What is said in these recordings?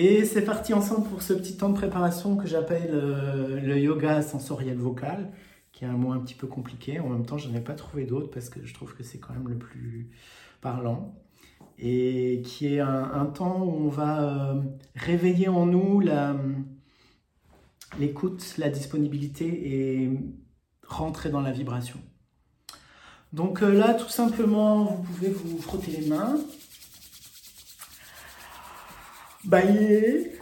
Et c'est parti ensemble pour ce petit temps de préparation que j'appelle euh, le yoga sensoriel vocal, qui est un mot un petit peu compliqué. En même temps, je n'en ai pas trouvé d'autre parce que je trouve que c'est quand même le plus parlant. Et qui est un, temps où on va euh, réveiller en nous l'écoute, la disponibilité et rentrer dans la vibration. Donc euh, là, tout simplement, vous pouvez vous frotter les mains, bailler,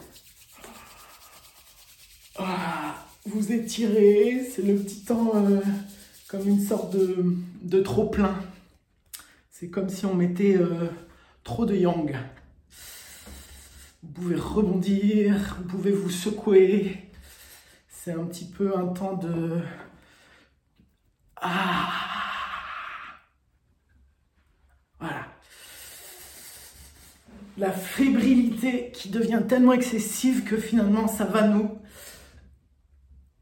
ah, vous étirez, c'est le petit temps euh, comme une sorte de, trop plein. C'est comme si on mettait euh, trop de yang. Vous pouvez rebondir, vous pouvez vous secouer. C'est un petit peu un temps de... Ah la fébrilité qui devient tellement excessive que finalement ça va nous,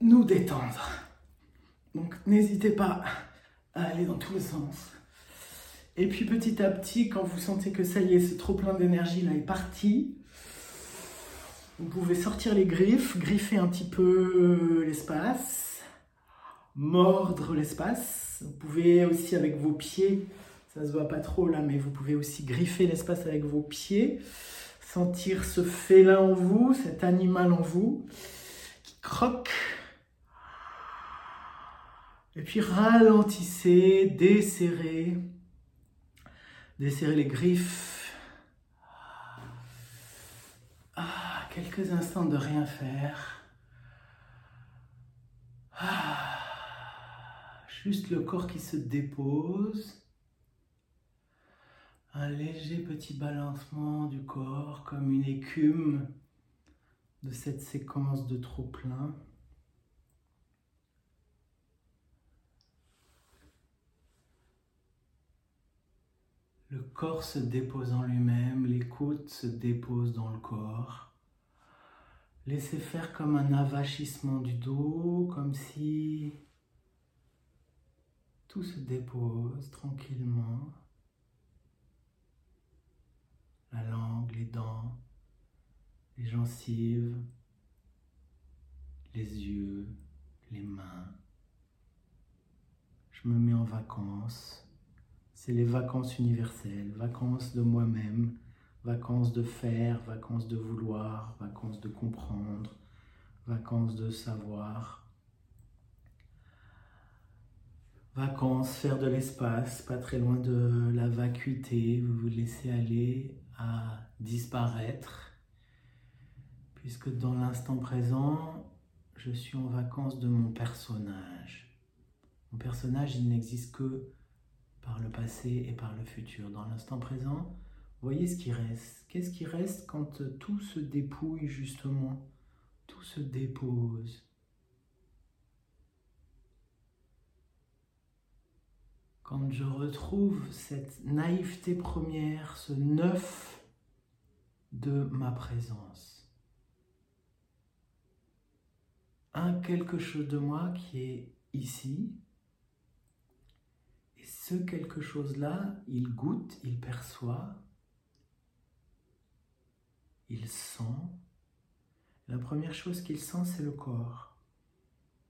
nous détendre. Donc n'hésitez pas à aller dans tous les sens. Et puis petit à petit, quand vous sentez que ça y est, ce trop plein d'énergie là est parti, vous pouvez sortir les griffes, griffer un petit peu l'espace, mordre l'espace. Vous pouvez aussi avec vos pieds ça se voit pas trop là, mais vous pouvez aussi griffer l'espace avec vos pieds, sentir ce félin en vous, cet animal en vous, qui croque. Et puis ralentissez, desserrez, desserrez les griffes. Ah, quelques instants de rien faire. Ah, juste le corps qui se dépose un léger petit balancement du corps comme une écume de cette séquence de trop plein. Le corps se dépose en lui-même, l'écoute se dépose dans le corps. Laissez faire comme un avachissement du dos, comme si tout se dépose tranquillement la langue, les dents, les gencives, les yeux, les mains. Je me mets en vacances. C'est les vacances universelles, vacances de moi-même, vacances de faire, vacances de vouloir, vacances de comprendre, vacances de savoir. Vacances, faire de l'espace, pas très loin de la vacuité, vous vous laissez aller à disparaître, puisque dans l'instant présent, je suis en vacances de mon personnage. Mon personnage, il n'existe que par le passé et par le futur. Dans l'instant présent, voyez ce qui reste. Qu'est-ce qui reste quand tout se dépouille justement? Tout se dépose. Quand je retrouve cette naïveté première, ce neuf de ma présence. Un quelque chose de moi qui est ici. Et ce quelque chose-là, il goûte, il perçoit, il sent. La première chose qu'il sent, c'est le corps.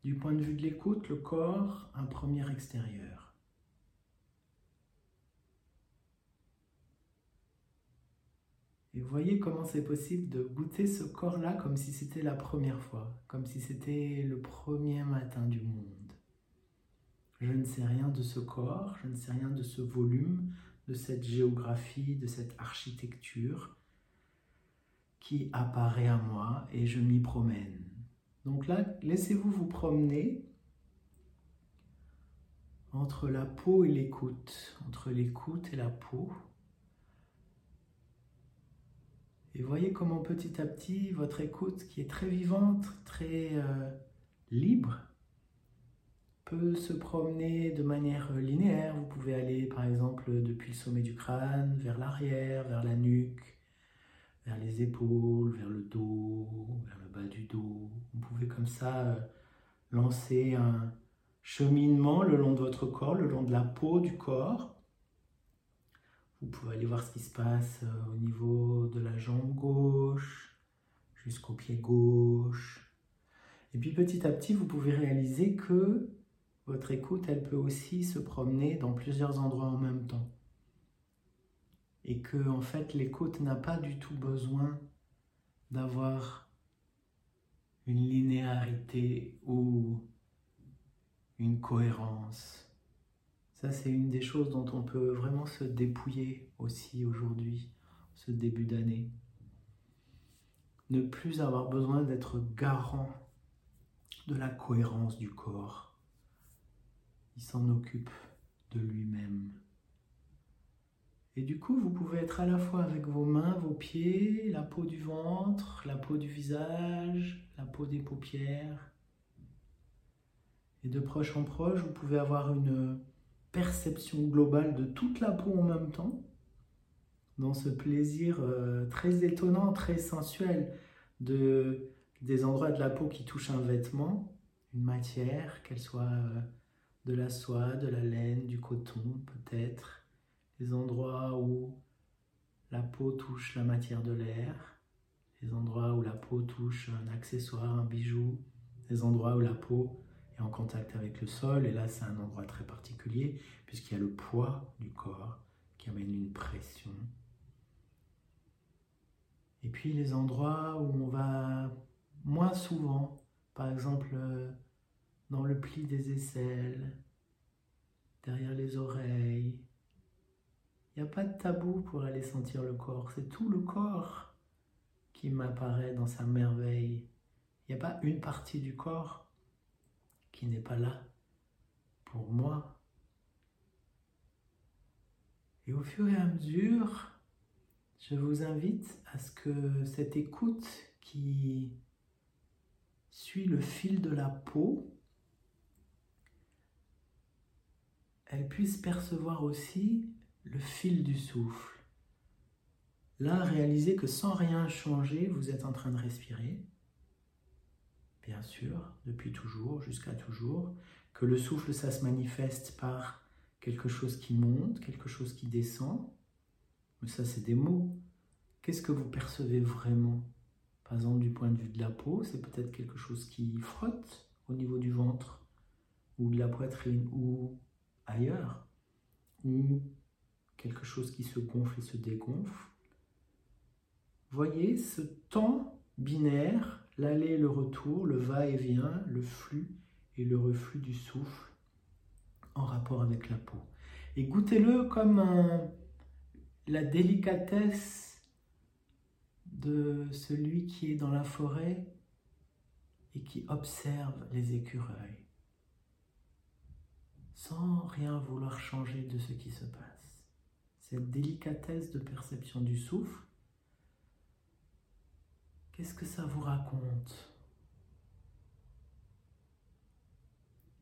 Du point de vue de l'écoute, le corps, un premier extérieur. Et voyez comment c'est possible de goûter ce corps-là comme si c'était la première fois, comme si c'était le premier matin du monde. Je ne sais rien de ce corps, je ne sais rien de ce volume, de cette géographie, de cette architecture qui apparaît à moi et je m'y promène. Donc là, laissez-vous vous promener entre la peau et l'écoute, entre l'écoute et la peau. Et voyez comment petit à petit, votre écoute, qui est très vivante, très euh, libre, peut se promener de manière linéaire. Vous pouvez aller par exemple depuis le sommet du crâne, vers l'arrière, vers la nuque, vers les épaules, vers le dos, vers le bas du dos. Vous pouvez comme ça euh, lancer un cheminement le long de votre corps, le long de la peau du corps, vous pouvez aller voir ce qui se passe euh, au niveau de la jambe gauche, jusqu'au pied gauche. Et puis petit à petit, vous pouvez réaliser que votre écoute, elle peut aussi se promener dans plusieurs endroits en même temps. Et que en fait, l'écoute n'a pas du tout besoin d'avoir une linéarité ou une cohérence. Ça, c'est une des choses dont on peut vraiment se dépouiller aussi aujourd'hui, ce début d'année. Ne plus avoir besoin d'être garant de la cohérence du corps. Il s'en occupe de lui-même. Et du coup, vous pouvez être à la fois avec vos mains, vos pieds, la peau du ventre, la peau du visage, la peau des paupières. Et de proche en proche, vous pouvez avoir une perception globale de toute la peau en même temps, dans ce plaisir euh, très étonnant, très sensuel de des endroits de la peau qui touchent un vêtement, une matière, qu'elle soit euh, de la soie, de la laine, du coton peut-être, les endroits où la peau touche la matière de l'air, les endroits où la peau touche un accessoire, un bijou, les endroits où la peau en contact avec le sol, et là c'est un endroit très particulier, puisqu'il y a le poids du corps qui amène une pression. Et puis les endroits où on va moins souvent, par exemple euh, dans le pli des aisselles, derrière les oreilles, il n'y a pas de tabou pour aller sentir le corps. C'est tout le corps qui m'apparaît dans sa merveille. Il n'y a pas une partie du corps qui n'est pas là pour moi. Et au fur et à mesure, je vous invite à ce que cette écoute qui suit le fil de la peau, elle puisse percevoir aussi le fil du souffle. Là, réalisez que sans rien changer, vous êtes en train de respirer, bien sûr, depuis toujours, jusqu'à toujours, que le souffle, ça se manifeste par quelque chose qui monte, quelque chose qui descend. Mais ça, c'est des mots. Qu'est-ce que vous percevez vraiment? Par exemple, du point de vue de la peau, c'est peut-être quelque chose qui frotte au niveau du ventre, ou de la poitrine, ou ailleurs, ou quelque chose qui se gonfle et se dégonfle. Voyez ce temps binaire, l'aller et le retour, le va-et-vient, le flux et le reflux du souffle en rapport avec la peau. Et goûtez-le comme la délicatesse de celui qui est dans la forêt et qui observe les écureuils, sans rien vouloir changer de ce qui se passe cette délicatesse de perception du souffle, qu'est-ce que ça vous raconte?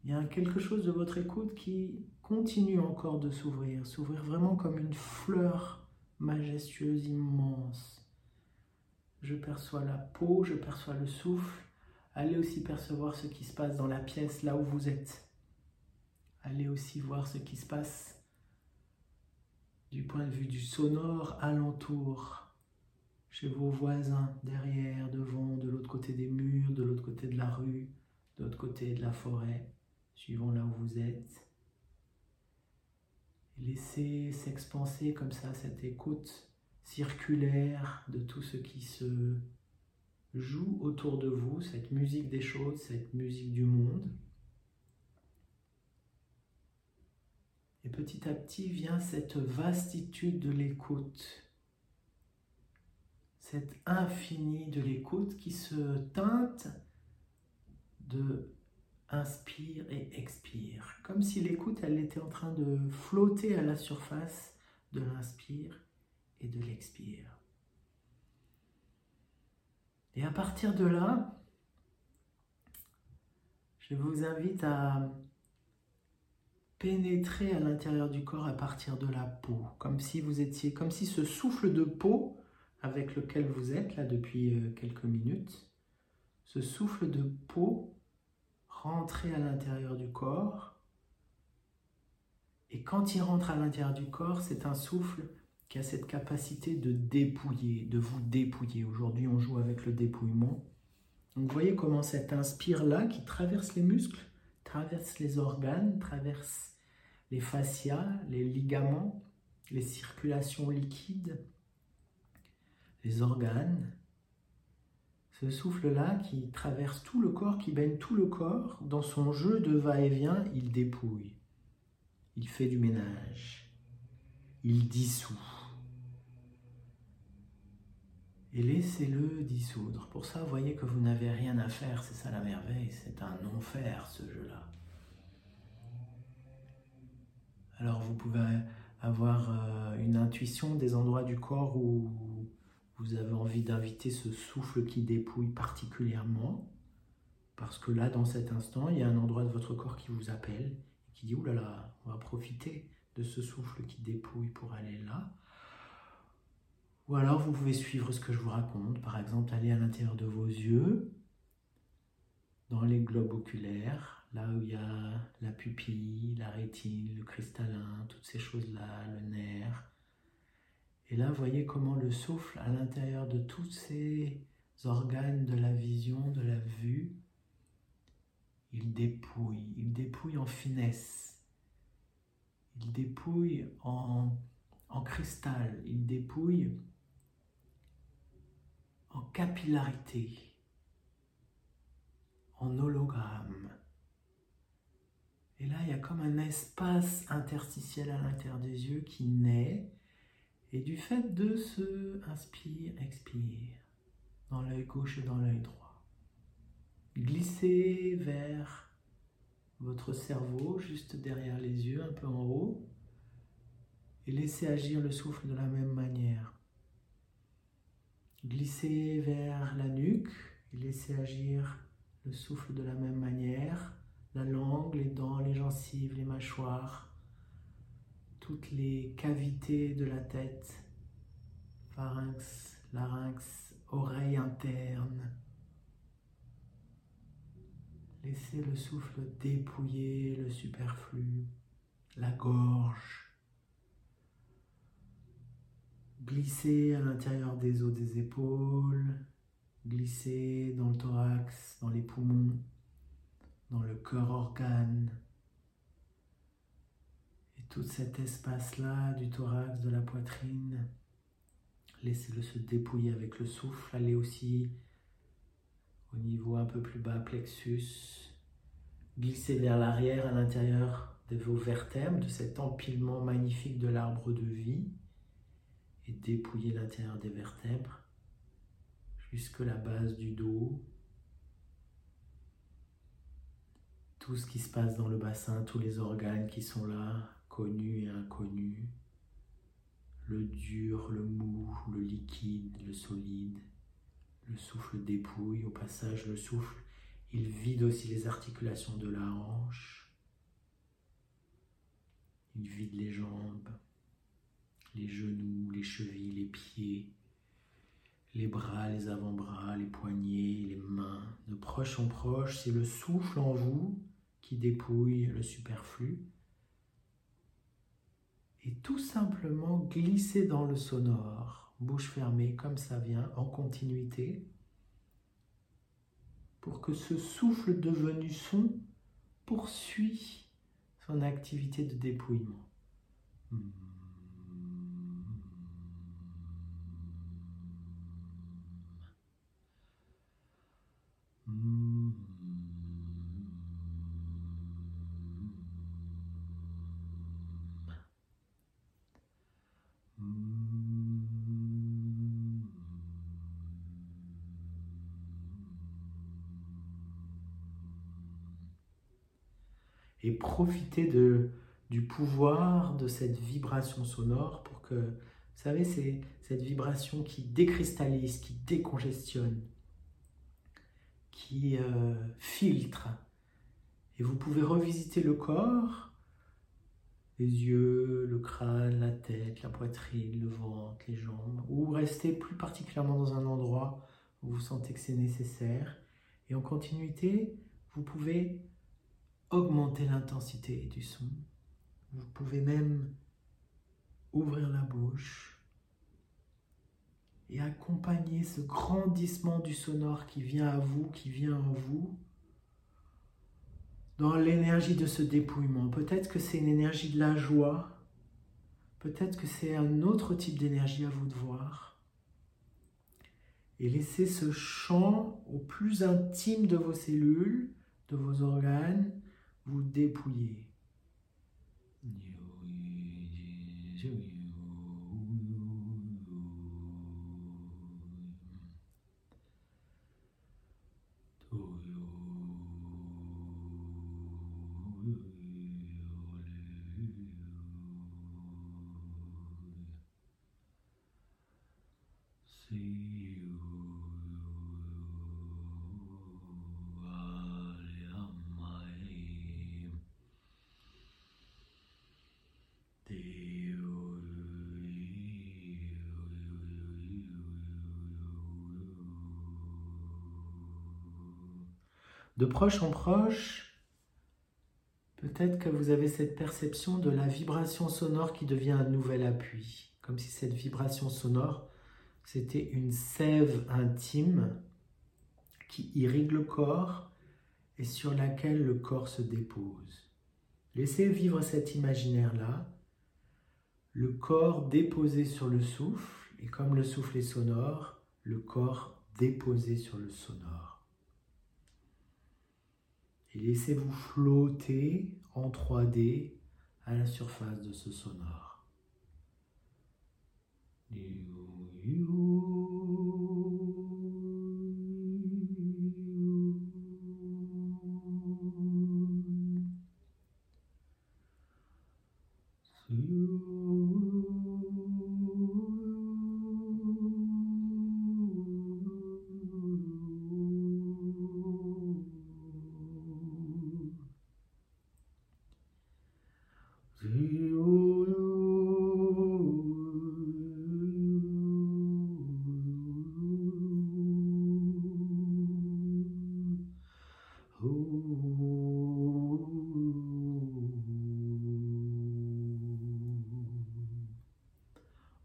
Il y a quelque chose de votre écoute qui continue encore de s'ouvrir, s'ouvrir vraiment comme une fleur majestueuse, immense. Je perçois la peau, je perçois le souffle. Allez aussi percevoir ce qui se passe dans la pièce là où vous êtes. Allez aussi voir ce qui se passe du point de vue du sonore alentour, chez vos voisins, derrière, devant, de l'autre côté des murs, de l'autre côté de la rue, de l'autre côté de la forêt, suivant là où vous êtes. Laissez s'expanser comme ça cette écoute circulaire de tout ce qui se joue autour de vous, cette musique des choses, cette musique du monde. Et petit à petit vient cette vastitude de l'écoute, cette infini de l'écoute qui se teinte de inspire et expire, comme si l'écoute, elle était en train de flotter à la surface de l'inspire et de l'expire. Et à partir de là, je vous invite à pénétrer à l'intérieur du corps à partir de la peau, comme si vous étiez, comme si ce souffle de peau avec lequel vous êtes là depuis euh, quelques minutes, ce souffle de peau rentrait à l'intérieur du corps. Et quand il rentre à l'intérieur du corps, c'est un souffle qui a cette capacité de dépouiller, de vous dépouiller. Aujourd'hui, on joue avec le dépouillement. Donc, vous voyez comment cet inspire-là, qui traverse les muscles, traverse les organes, traverse les fascias, les ligaments, les circulations liquides, les organes. Ce souffle-là qui traverse tout le corps, qui baigne tout le corps, dans son jeu de va-et-vient, il dépouille. Il fait du ménage. Il dissout et laissez-le dissoudre. Pour ça, voyez que vous n'avez rien à faire, c'est ça la merveille, c'est un non-faire ce jeu-là. Alors vous pouvez avoir euh, une intuition des endroits du corps où vous avez envie d'inviter ce souffle qui dépouille particulièrement, parce que là, dans cet instant, il y a un endroit de votre corps qui vous appelle, qui dit, oulala, on va profiter de ce souffle qui dépouille pour aller là. Ou alors vous pouvez suivre ce que je vous raconte, par exemple aller à l'intérieur de vos yeux, dans les globes oculaires, là où il y a la pupille, la rétine, le cristallin, toutes ces choses-là, le nerf. Et là, vous voyez comment le souffle à l'intérieur de tous ces organes de la vision, de la vue, il dépouille, il dépouille en finesse, il dépouille en, en cristal, il dépouille en capillarité, en hologramme. Et là, il y a comme un espace interstitiel à l'intérieur des yeux qui naît. Et du fait de ce inspire, expire, dans l'œil gauche et dans l'œil droit, glissez vers votre cerveau, juste derrière les yeux, un peu en haut, et laissez agir le souffle de la même manière. Glissez vers la nuque et laissez agir le souffle de la même manière. La langue, les dents, les gencives, les mâchoires, toutes les cavités de la tête, pharynx, larynx, oreille interne. Laissez le souffle dépouiller le superflu, la gorge, Glissez à l'intérieur des os des épaules, glissez dans le thorax, dans les poumons, dans le cœur organe. Tout cet espace-là du thorax, de la poitrine, laissez-le se dépouiller avec le souffle. Allez aussi au niveau un peu plus bas, plexus. Glissez vers l'arrière à l'intérieur de vos vertèbres, de cet empilement magnifique de l'arbre de vie et dépouiller l'intérieur des vertèbres jusque la base du dos. Tout ce qui se passe dans le bassin, tous les organes qui sont là, connus et inconnus. Le dur, le mou, le liquide, le solide. Le souffle dépouille. Au passage, le souffle, il vide aussi les articulations de la hanche. Il vide les jambes les genoux, les chevilles, les pieds, les bras, les avant-bras, les poignets, les mains. De proche en proche, c'est le souffle en vous qui dépouille le superflu. Et tout simplement glisser dans le sonore, bouche fermée comme ça vient, en continuité, pour que ce souffle devenu son poursuit son activité de dépouillement. Hmm. Et profiter de, du pouvoir de cette vibration sonore pour que, vous savez, c'est cette vibration qui décristallise, qui décongestionne, qui euh, filtre. Et vous pouvez revisiter le corps, les yeux, le crâne, la tête, la poitrine, le ventre, les jambes, ou rester plus particulièrement dans un endroit où vous sentez que c'est nécessaire. Et en continuité, vous pouvez augmenter l'intensité du son. Vous pouvez même ouvrir la bouche et accompagnez ce grandissement du sonore qui vient à vous, qui vient en vous, dans l'énergie de ce dépouillement. Peut-être que c'est une énergie de la joie, peut-être que c'est un autre type d'énergie à vous de voir. Et laissez ce chant au plus intime de vos cellules, de vos organes, vous dépouiller. Proche en proche, peut-être que vous avez cette perception de la vibration sonore qui devient un nouvel appui, comme si cette vibration sonore, c'était une sève intime qui irrigue le corps et sur laquelle le corps se dépose. Laissez vivre cet imaginaire-là, le corps déposé sur le souffle, et comme le souffle est sonore, le corps déposé sur le sonore. Et laissez-vous flotter en 3D à la surface de ce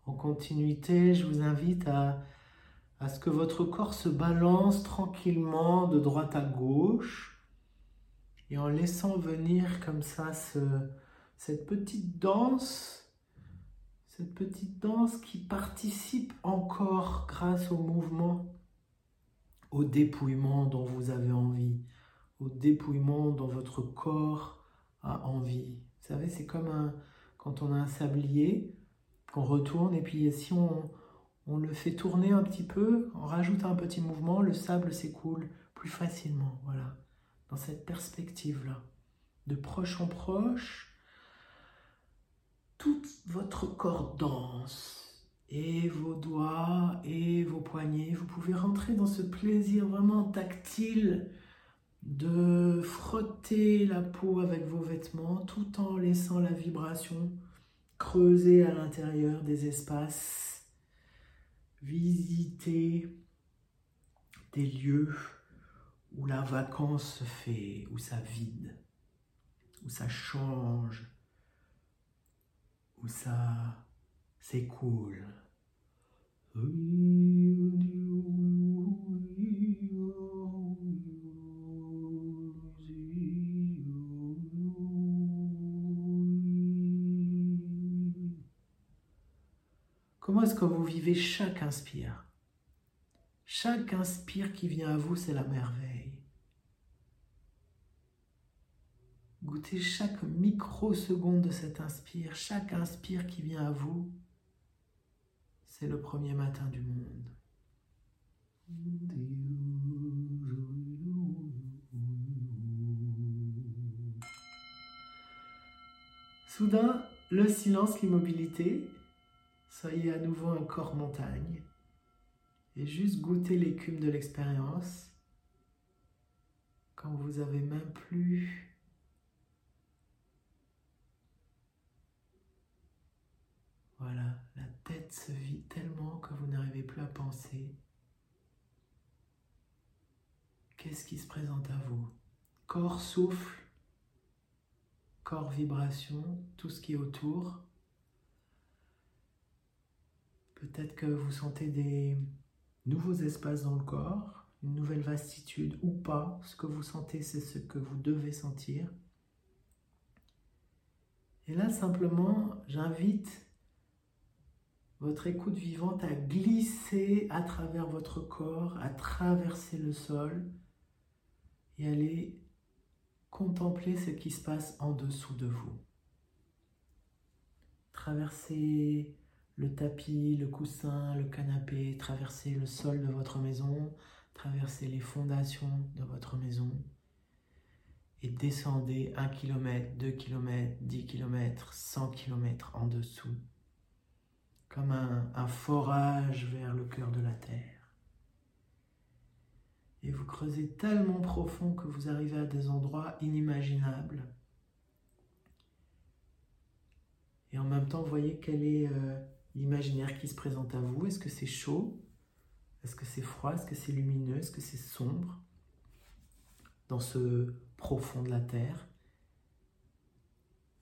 sonore. continuité, je vous invite à, ce que votre corps se balance tranquillement de droite à gauche et en laissant venir comme ça ce, cette petite danse, cette petite danse qui participe encore grâce au mouvement, au dépouillement dont vous avez envie, au dépouillement dont votre corps a envie. Vous savez, c'est comme un, quand on a un sablier, retourne et puis si on, le fait tourner un petit peu, on rajoute un petit mouvement, le sable s'écoule plus facilement. Voilà, dans cette perspective-là, de proche en proche, tout votre corps danse et vos doigts et vos poignets. Vous pouvez rentrer dans ce plaisir vraiment tactile de frotter la peau avec vos vêtements tout en laissant la vibration creuser à l'intérieur des espaces, visiter des lieux où la vacance se fait, où ça vide, où ça change, où ça s'écoule. Comment est-ce que vous vivez chaque inspire Chaque inspire qui vient à vous, c'est la merveille. Goûtez chaque microseconde de cet inspire, chaque inspire qui vient à vous, c'est le premier matin du monde. Soudain, le silence, l'immobilité, Soyez à nouveau un corps montagne et juste goûtez l'écume de l'expérience quand vous avez même plus Voilà, la tête se vide tellement que vous n'arrivez plus à penser. Qu'est-ce qui se présente à vous? Corps souffle, corps vibration, tout ce qui est autour. Peut-être que vous sentez des nouveaux espaces dans le corps, une nouvelle vastitude ou pas. Ce que vous sentez, c'est ce que vous devez sentir. Et là, simplement, j'invite votre écoute vivante à glisser à travers votre corps, à traverser le sol et aller contempler ce qui se passe en dessous de vous. Traverser le tapis, le coussin, le canapé, traverser le sol de votre maison, traverser les fondations de votre maison et descendez 1 km, 2 km, 10 km, 100 km en dessous, comme un, forage vers le cœur de la terre. Et vous creusez tellement profond que vous arrivez à des endroits inimaginables. Et en même temps, voyez quel est euh, l'imaginaire qui se présente à vous? Est-ce que c'est chaud? Est-ce que c'est froid? Est-ce que c'est lumineux? Est-ce que c'est sombre? Dans ce profond de la terre.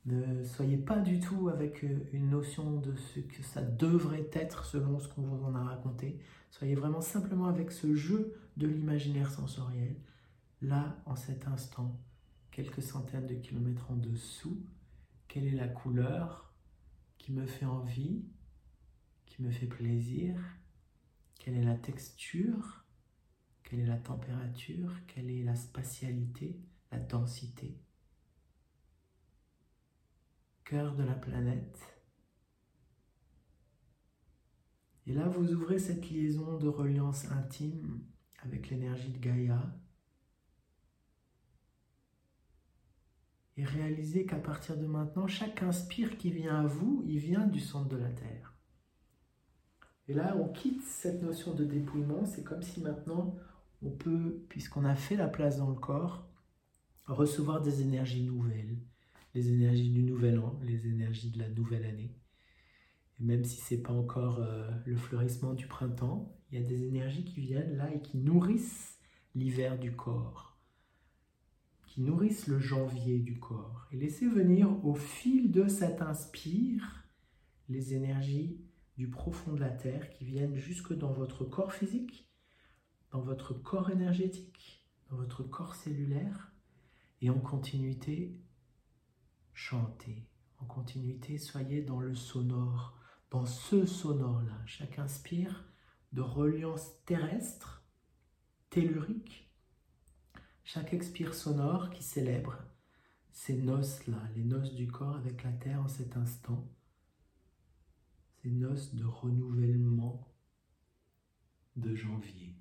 Ne soyez pas du tout avec euh, une notion de ce que ça devrait être selon ce qu'on vous en a raconté. Soyez vraiment simplement avec ce jeu de l'imaginaire sensoriel. Là, en cet instant, quelques centaines de kilomètres en dessous, quelle est la couleur qui me fait envie, qui me fait plaisir, quelle est la texture, quelle est la température, quelle est la spatialité, la densité? Cœur de la planète. Et là, vous ouvrez cette liaison de reliance intime avec l'énergie de Gaïa. Et réalisez qu'à partir de maintenant, chaque inspire qui vient à vous, il vient du centre de la Terre. Et là, on quitte cette notion de dépouillement. C'est comme si maintenant, on peut, puisqu'on a fait la place dans le corps, recevoir des énergies nouvelles, les énergies du nouvel an, les énergies de la nouvelle année. Et même si c'est pas encore euh, le fleurissement du printemps, il y a des énergies qui viennent là et qui nourrissent l'hiver du corps, qui nourrissent le janvier du corps. Et laissez venir au fil de cet inspire les énergies du profond de la terre qui viennent jusque dans votre corps physique, dans votre corps énergétique, dans votre corps cellulaire, et en continuité, chantez. En continuité, soyez dans le sonore, dans ce sonore-là. Chaque inspire de reliance terrestre, tellurique. Chaque expire sonore qui célèbre ces noces-là, les noces du corps avec la terre en cet instant. Ces noces de renouvellement de janvier.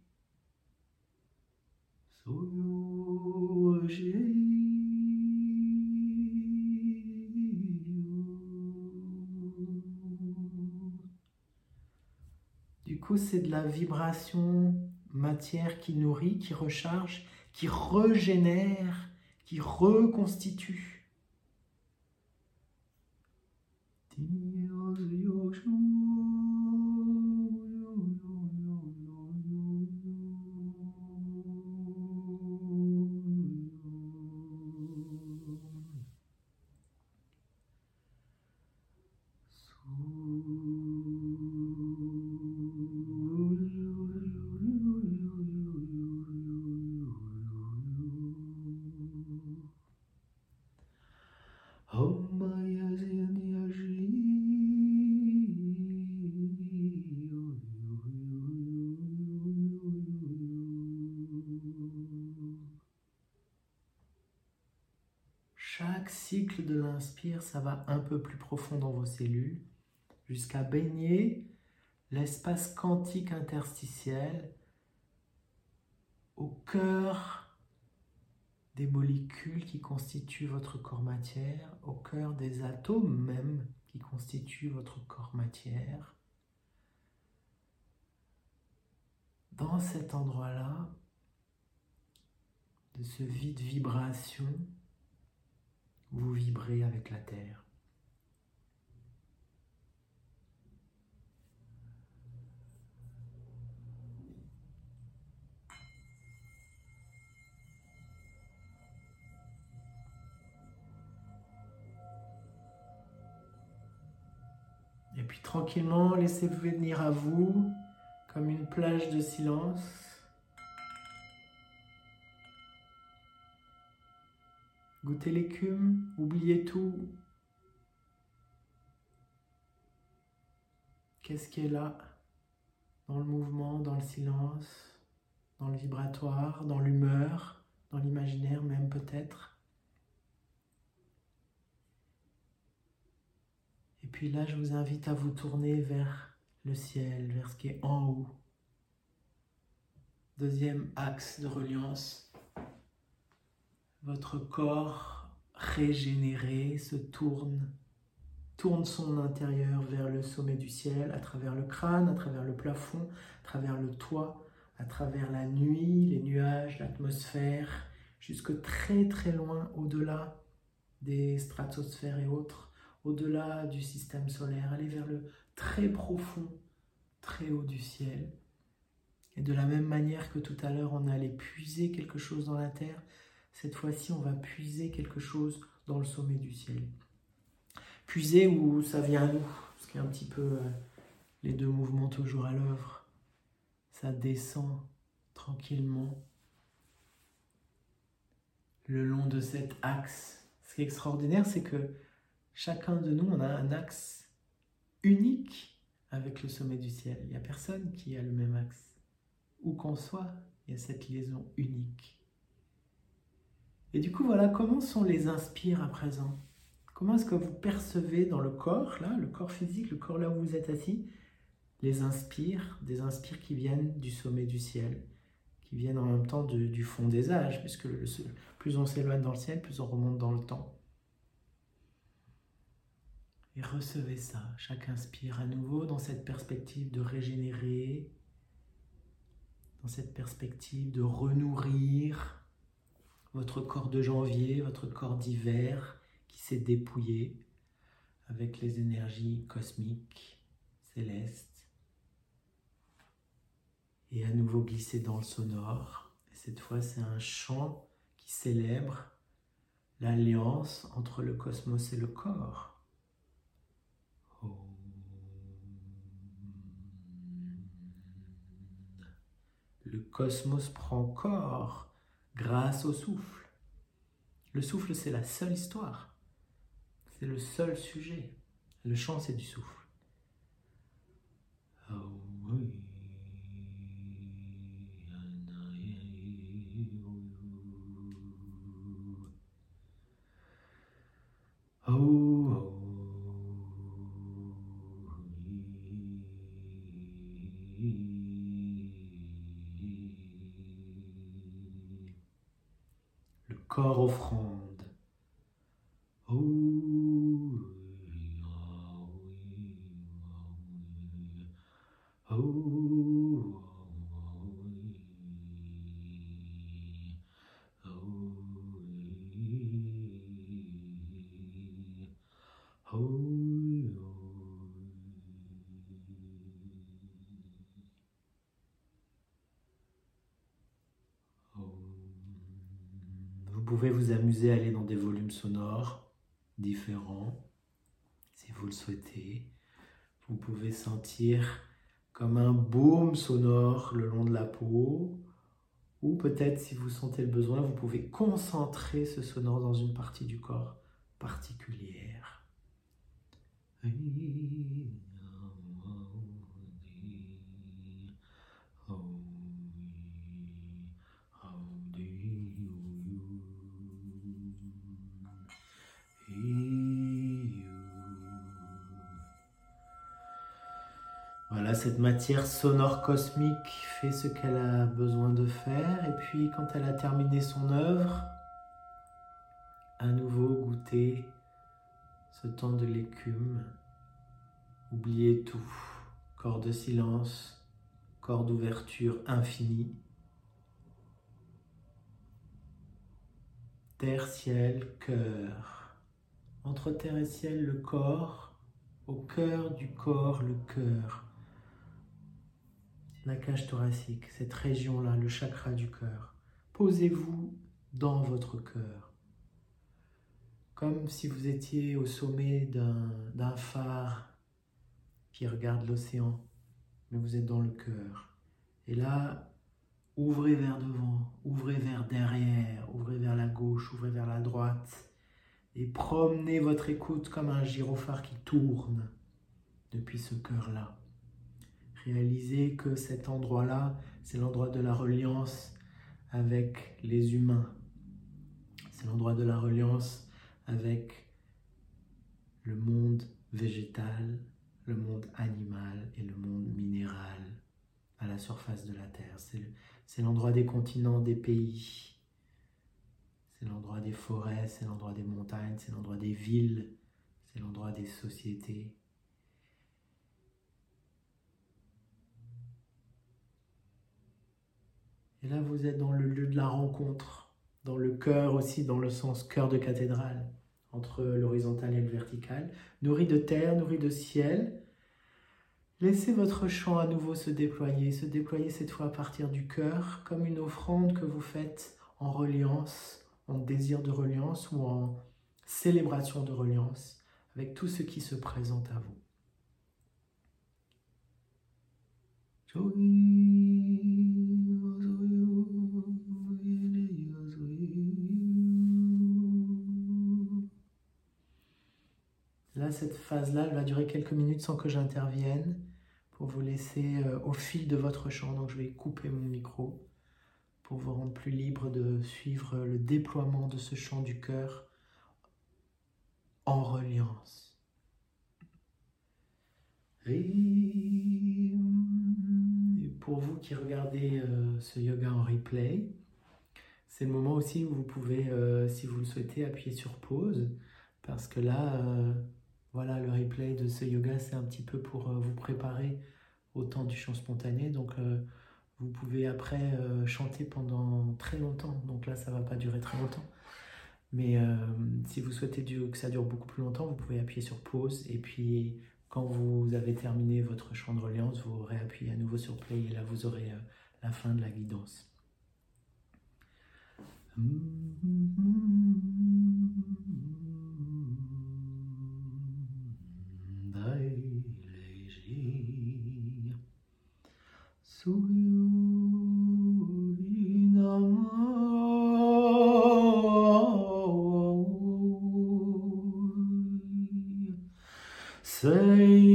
Du coup, c'est de la vibration matière qui nourrit, qui recharge, qui régénère, qui reconstitue. Chaque va un peu plus profond dans vos cellules, jusqu'à baigner l'espace quantique interstitiel au cœur des molécules qui constituent votre corps matière, au cœur des atomes même qui constituent votre corps matière. Dans cet endroit-là, de ce vide vibration, vous vibrez avec la terre. Et puis tranquillement, laissez venir à vous comme une plage de silence. Goûtez l'écume, oubliez tout. Qu'est-ce qui est là? Dans le mouvement, dans le silence, dans le vibratoire, dans l'humeur, dans l'imaginaire même peut-être. Et puis là, je vous invite à vous tourner vers le ciel, vers ce qui est en haut. Deuxième axe de reliance. Votre corps régénéré se tourne, tourne son intérieur vers le sommet du ciel, à travers le crâne, à travers le plafond, à travers le toit, à travers la nuit, les nuages, l'atmosphère, jusque très très loin au-delà des stratosphères et autres, au-delà du système solaire, aller vers le très profond, très haut du ciel. Et de la même manière que tout à l'heure on allait puiser quelque chose dans la terre, cette fois-ci on va puiser quelque chose dans le sommet du ciel. Puiser où ça vient à nous, ce qui est un petit peu euh, les deux mouvements toujours à l'œuvre ça descend tranquillement le long de cet axe. Ce qui est extraordinaire, c'est que chacun de nous, on a un axe unique avec le sommet du ciel. Il n'y a personne qui a le même axe. Où qu'on soit, il y a cette liaison unique. Et du coup, voilà, comment sont les inspires à présent? Comment est-ce que vous percevez dans le corps, là, le corps physique, le corps là où vous êtes assis, les inspire, des inspires qui viennent du sommet du ciel, qui viennent en même temps du fond des âges, puisque plus on s'éloigne dans le ciel, plus on remonte dans le temps. Et recevez ça, chaque inspire à nouveau dans cette perspective de régénérer, dans cette perspective de renourrir votre corps de janvier, votre corps d'hiver qui s'est dépouillé avec les énergies cosmiques, célestes et à nouveau glisser dans le sonore. cette fois, c'est un chant qui célèbre l'alliance entre le cosmos et le corps. Le cosmos prend corps grâce au souffle. Le souffle, c'est la seule histoire. C'est le seul sujet. Le chant, c'est du souffle. Oh, oui. Le corps offrande. Pouvez vous amuser à aller dans des volumes sonores différents, si vous le souhaitez. Vous pouvez sentir comme un baume sonore le long de la peau, ou peut-être si vous sentez le besoin, vous pouvez concentrer ce sonore dans une partie du corps particulière. Cette matière sonore cosmique fait ce qu'elle a besoin de faire. Et puis, quand elle a terminé son œuvre, à nouveau goûter ce temps de l'écume. Oubliez tout. Corps de silence, corps d'ouverture infini. Terre, ciel, cœur. Entre terre et ciel, le corps. Au cœur du corps, le cœur la cage thoracique, cette région-là, le chakra du cœur. Posez-vous dans votre cœur, comme si vous étiez au sommet d'un phare qui regarde l'océan, mais vous êtes dans le cœur. Et là, ouvrez vers devant, ouvrez vers derrière, ouvrez vers la gauche, ouvrez vers la droite, et promenez votre écoute comme un gyrophare qui tourne depuis ce cœur-là. Réalisez que cet endroit-là, c'est l'endroit de la reliance avec les humains. C'est l'endroit de la reliance avec le monde végétal, le monde animal et le monde minéral à la surface de la Terre. C'est l'endroit des continents, des pays. C'est l'endroit des forêts, c'est l'endroit des montagnes, c'est l'endroit des villes, c'est l'endroit des sociétés. Et là, vous êtes dans le lieu de la rencontre, dans le cœur aussi, dans le sens cœur de cathédrale, entre l'horizontal et le vertical, nourri de terre, nourri de ciel. Laissez votre chant à nouveau se déployer, se déployer cette fois à partir du cœur, comme une offrande que vous faites en reliance, en désir de reliance ou en célébration de reliance, avec tout ce qui se présente à vous. Cette phase-là, elle va durer quelques minutes sans que j'intervienne pour vous laisser euh, au fil de votre chant. Donc, je vais couper mon micro pour vous rendre plus libre de suivre le déploiement de ce chant du cœur en reliance. Pour vous qui regardez euh, ce yoga en replay, c'est le moment aussi où vous pouvez, euh, si vous le souhaitez, appuyer sur pause parce que là, voilà, le replay de ce yoga, c'est un petit peu pour euh, vous préparer au temps du chant spontané. Donc, euh, vous pouvez après euh, chanter pendant très longtemps. Donc là, ça ne va pas durer très longtemps. Mais si vous souhaitez que ça dure beaucoup plus longtemps, vous pouvez appuyer sur pause. Et puis, quand vous avez terminé votre chant de reliance, vous réappuyez à nouveau sur play. Et là, vous aurez la fin de la guidance. Hum, hum, hum, Say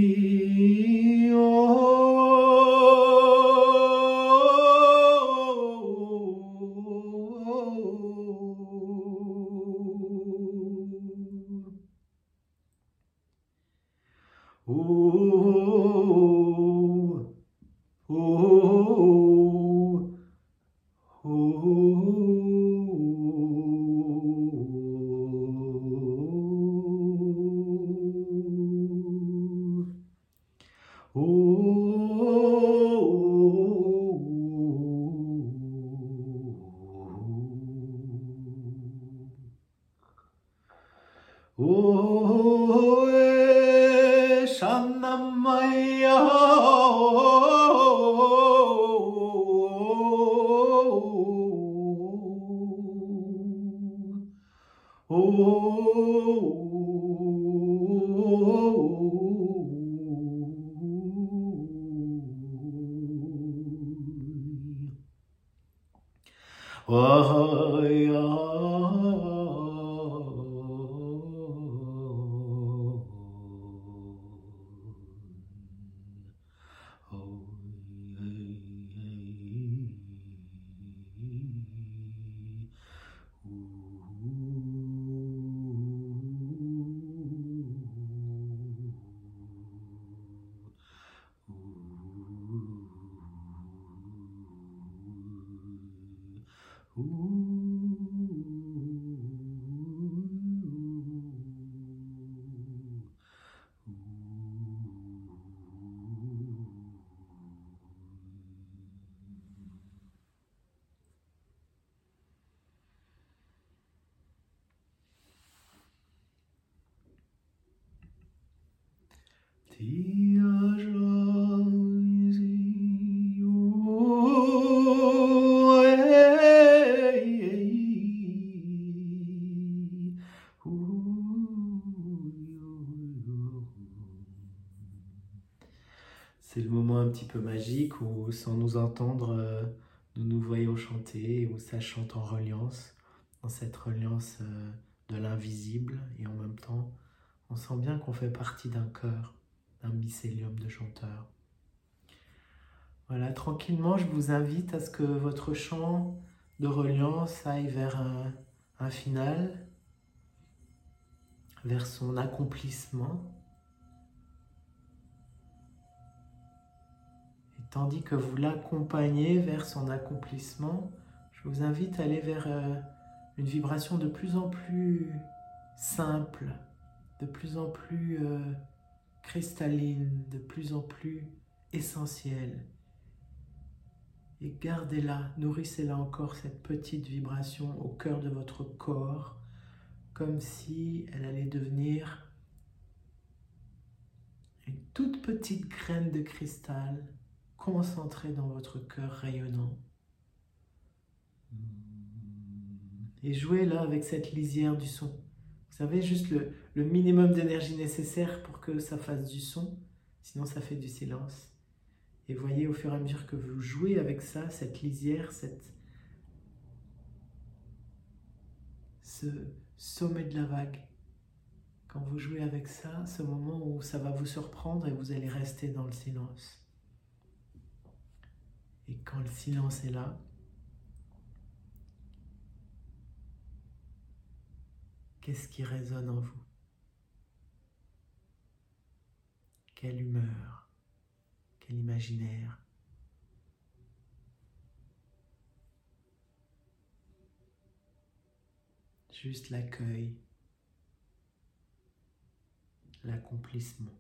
我要 petit peu magique où sans nous entendre, euh, nous nous voyons chanter, où ça chante en reliance, dans cette reliance euh, de l'invisible et en même temps, on sent bien qu'on fait partie d'un chœur, d'un mycélium de chanteurs. Voilà, tranquillement, je vous invite à ce que votre chant de reliance aille vers un, un final, vers son accomplissement. Tandis que vous l'accompagnez vers son accomplissement, je vous invite à aller vers euh, une vibration de plus en plus simple, de plus en plus euh, cristalline, de plus en plus essentielle. Et gardez-la, nourrissez-la encore, cette petite vibration au cœur de votre corps, comme si elle allait devenir une toute petite graine de cristal concentrée dans votre cœur rayonnant. Et jouez là avec cette lisière du son. Vous savez, juste le, minimum d'énergie nécessaire pour que ça fasse du son, sinon ça fait du silence. Et voyez au fur et à mesure que vous jouez avec ça, cette lisière, ce sommet de la vague, quand vous jouez avec ça, ce moment où ça va vous surprendre et vous allez rester dans le silence. Et quand le silence est là, qu'est-ce qui résonne en vous? Quelle humeur l'imaginaire. Juste l'accueil, l'accomplissement.